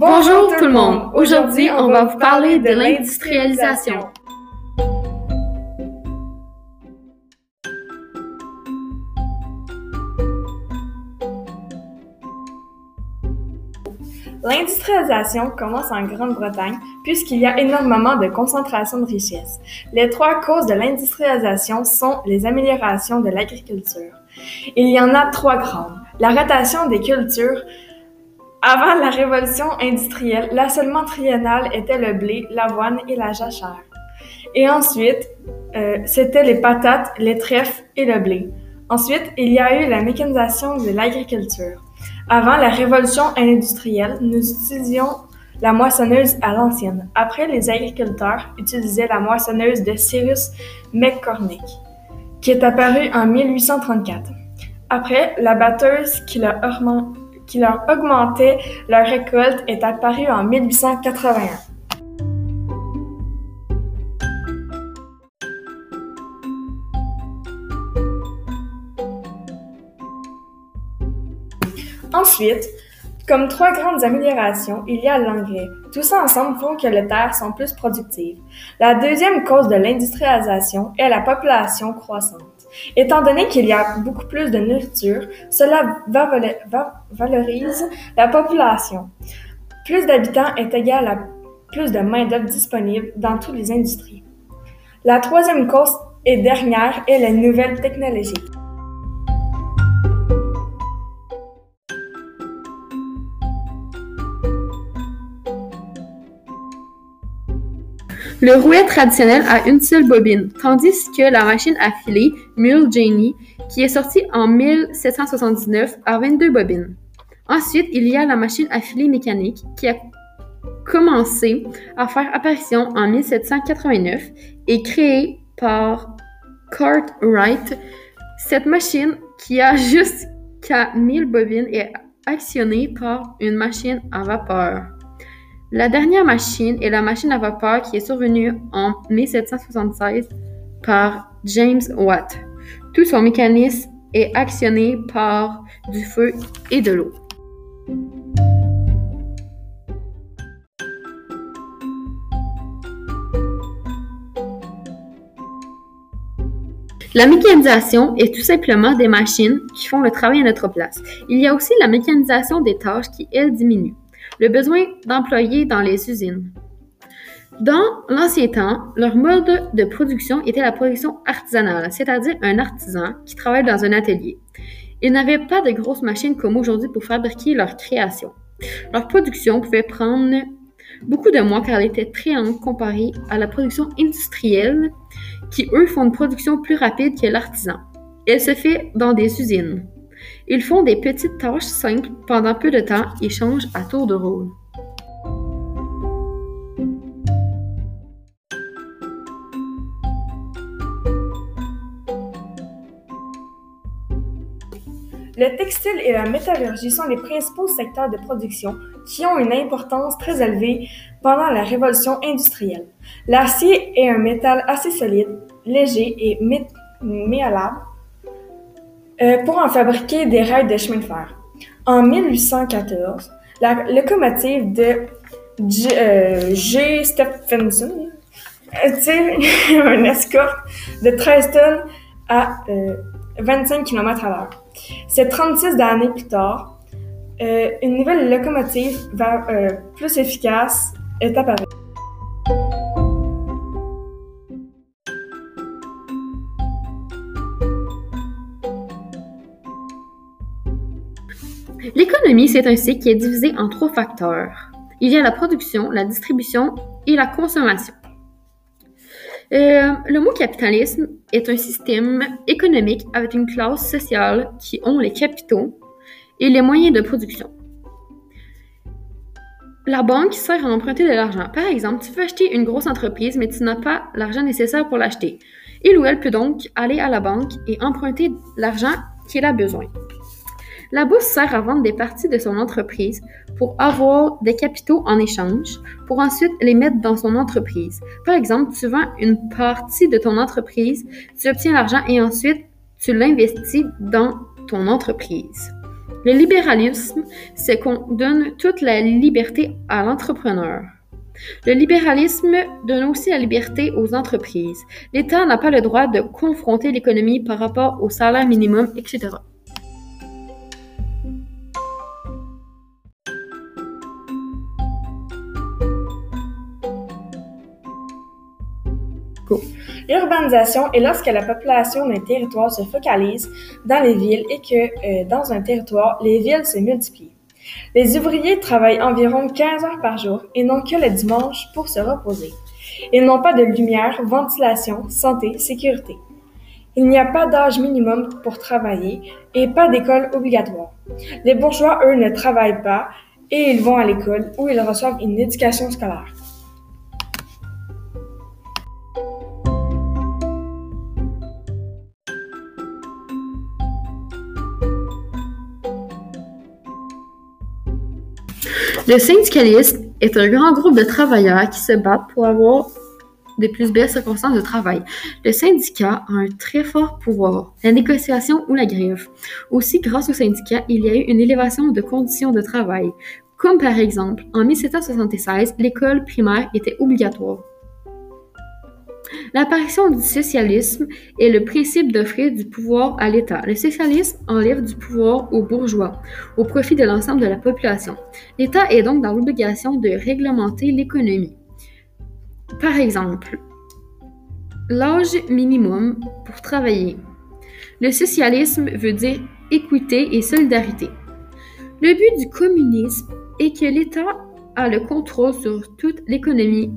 Bonjour tout le monde. Aujourd'hui, on va vous parler de l'industrialisation. L'industrialisation commence en Grande-Bretagne puisqu'il y a énormément de concentration de richesses. Les trois causes de l'industrialisation sont les améliorations de l'agriculture. Il y en a trois grandes. La rotation des cultures, avant la révolution industrielle, l'assolement triennal était le blé, l'avoine et la jachère. Et ensuite, euh, c'était les patates, les trèfles et le blé. Ensuite, il y a eu la mécanisation de l'agriculture. Avant la révolution industrielle, nous utilisions la moissonneuse à l'ancienne. Après, les agriculteurs utilisaient la moissonneuse de Cyrus McCormick, qui est apparue en 1834. Après, la batteuse qui leur, qui leur augmentait leur récolte est apparue en 1881. Ensuite, comme trois grandes améliorations, il y a l'engrais. Tout ça ensemble font que les terres sont plus productives. La deuxième cause de l'industrialisation est la population croissante. Étant donné qu'il y a beaucoup plus de nourriture, cela valorise la population. Plus d'habitants est égal à plus de main-d'œuvre disponible dans toutes les industries. La troisième cause et dernière est les nouvelles technologies. Le rouet traditionnel a une seule bobine, tandis que la machine à filer Mule Janey, qui est sortie en 1779, a 22 bobines. Ensuite, il y a la machine à filer mécanique, qui a commencé à faire apparition en 1789 et créée par Cartwright. Cette machine, qui a jusqu'à 1000 bobines, est actionnée par une machine à vapeur. La dernière machine est la machine à vapeur qui est survenue en 1776 par James Watt. Tout son mécanisme est actionné par du feu et de l'eau. La mécanisation est tout simplement des machines qui font le travail à notre place. Il y a aussi la mécanisation des tâches qui, elle, diminue le besoin d'employés dans les usines. Dans l'ancien temps, leur mode de production était la production artisanale, c'est-à-dire un artisan qui travaille dans un atelier. Ils n'avaient pas de grosses machines comme aujourd'hui pour fabriquer leur création. Leur production pouvait prendre beaucoup de mois car elle était très lente comparée à la production industrielle qui, eux, font une production plus rapide que l'artisan. Elle se fait dans des usines. Ils font des petites tâches simples pendant peu de temps et changent à tour de rôle. Le textile et la métallurgie sont les principaux secteurs de production qui ont une importance très élevée pendant la révolution industrielle. L'acier est un métal assez solide, léger et malléable euh, pour en fabriquer des rails de chemin de fer. En 1814, la locomotive de G. Euh, Stephenson tire un escorte de 13 tonnes à 25 euh, km à l'heure. C'est 36 années plus tard, une nouvelle locomotive plus efficace est apparue. L'économie, c'est un cycle qui est divisé en trois facteurs. Il y a la production, la distribution et la consommation. Euh, le mot capitalisme est un système économique avec une classe sociale qui ont les capitaux et les moyens de production. La banque sert à emprunter de l'argent. Par exemple, tu veux acheter une grosse entreprise, mais tu n'as pas l'argent nécessaire pour l'acheter. Il ou elle peut donc aller à la banque et emprunter l'argent qu'elle a besoin. La bourse sert à vendre des parties de son entreprise pour avoir des capitaux en échange, pour ensuite les mettre dans son entreprise. Par exemple, tu vends une partie de ton entreprise, tu obtiens l'argent et ensuite tu l'investis dans ton entreprise. Le libéralisme, c'est qu'on donne toute la liberté à l'entrepreneur. Le libéralisme donne aussi la liberté aux entreprises. L'État n'a pas le droit de confronter l'économie par rapport au salaire minimum, etc. L'urbanisation est lorsque la population d'un territoire se focalise dans les villes et que, euh, dans un territoire, les villes se multiplient. Les ouvriers travaillent environ 15 heures par jour et n'ont que le dimanche pour se reposer. Ils n'ont pas de lumière, ventilation, santé, sécurité. Il n'y a pas d'âge minimum pour travailler et pas d'école obligatoire. Les bourgeois, eux, ne travaillent pas et ils vont à l'école où ils reçoivent une éducation scolaire. Le syndicalisme est un grand groupe de travailleurs qui se battent pour avoir de plus belles circonstances de travail. Le syndicat a un très fort pouvoir, la négociation ou la grève. Aussi, grâce au syndicat, il y a eu une élévation de conditions de travail, comme par exemple, en 1776, l'école primaire était obligatoire. L'apparition du socialisme est le principe d'offrir du pouvoir à l'État. Le socialisme enlève du pouvoir aux bourgeois au profit de l'ensemble de la population. L'État est donc dans l'obligation de réglementer l'économie. Par exemple, l'âge minimum pour travailler. Le socialisme veut dire équité et solidarité. Le but du communisme est que l'État a le contrôle sur toute l'économie.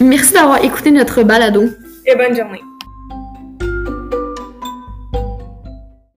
Merci d'avoir écouté notre balado. Et bonne journée.